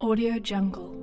Audio Jungle.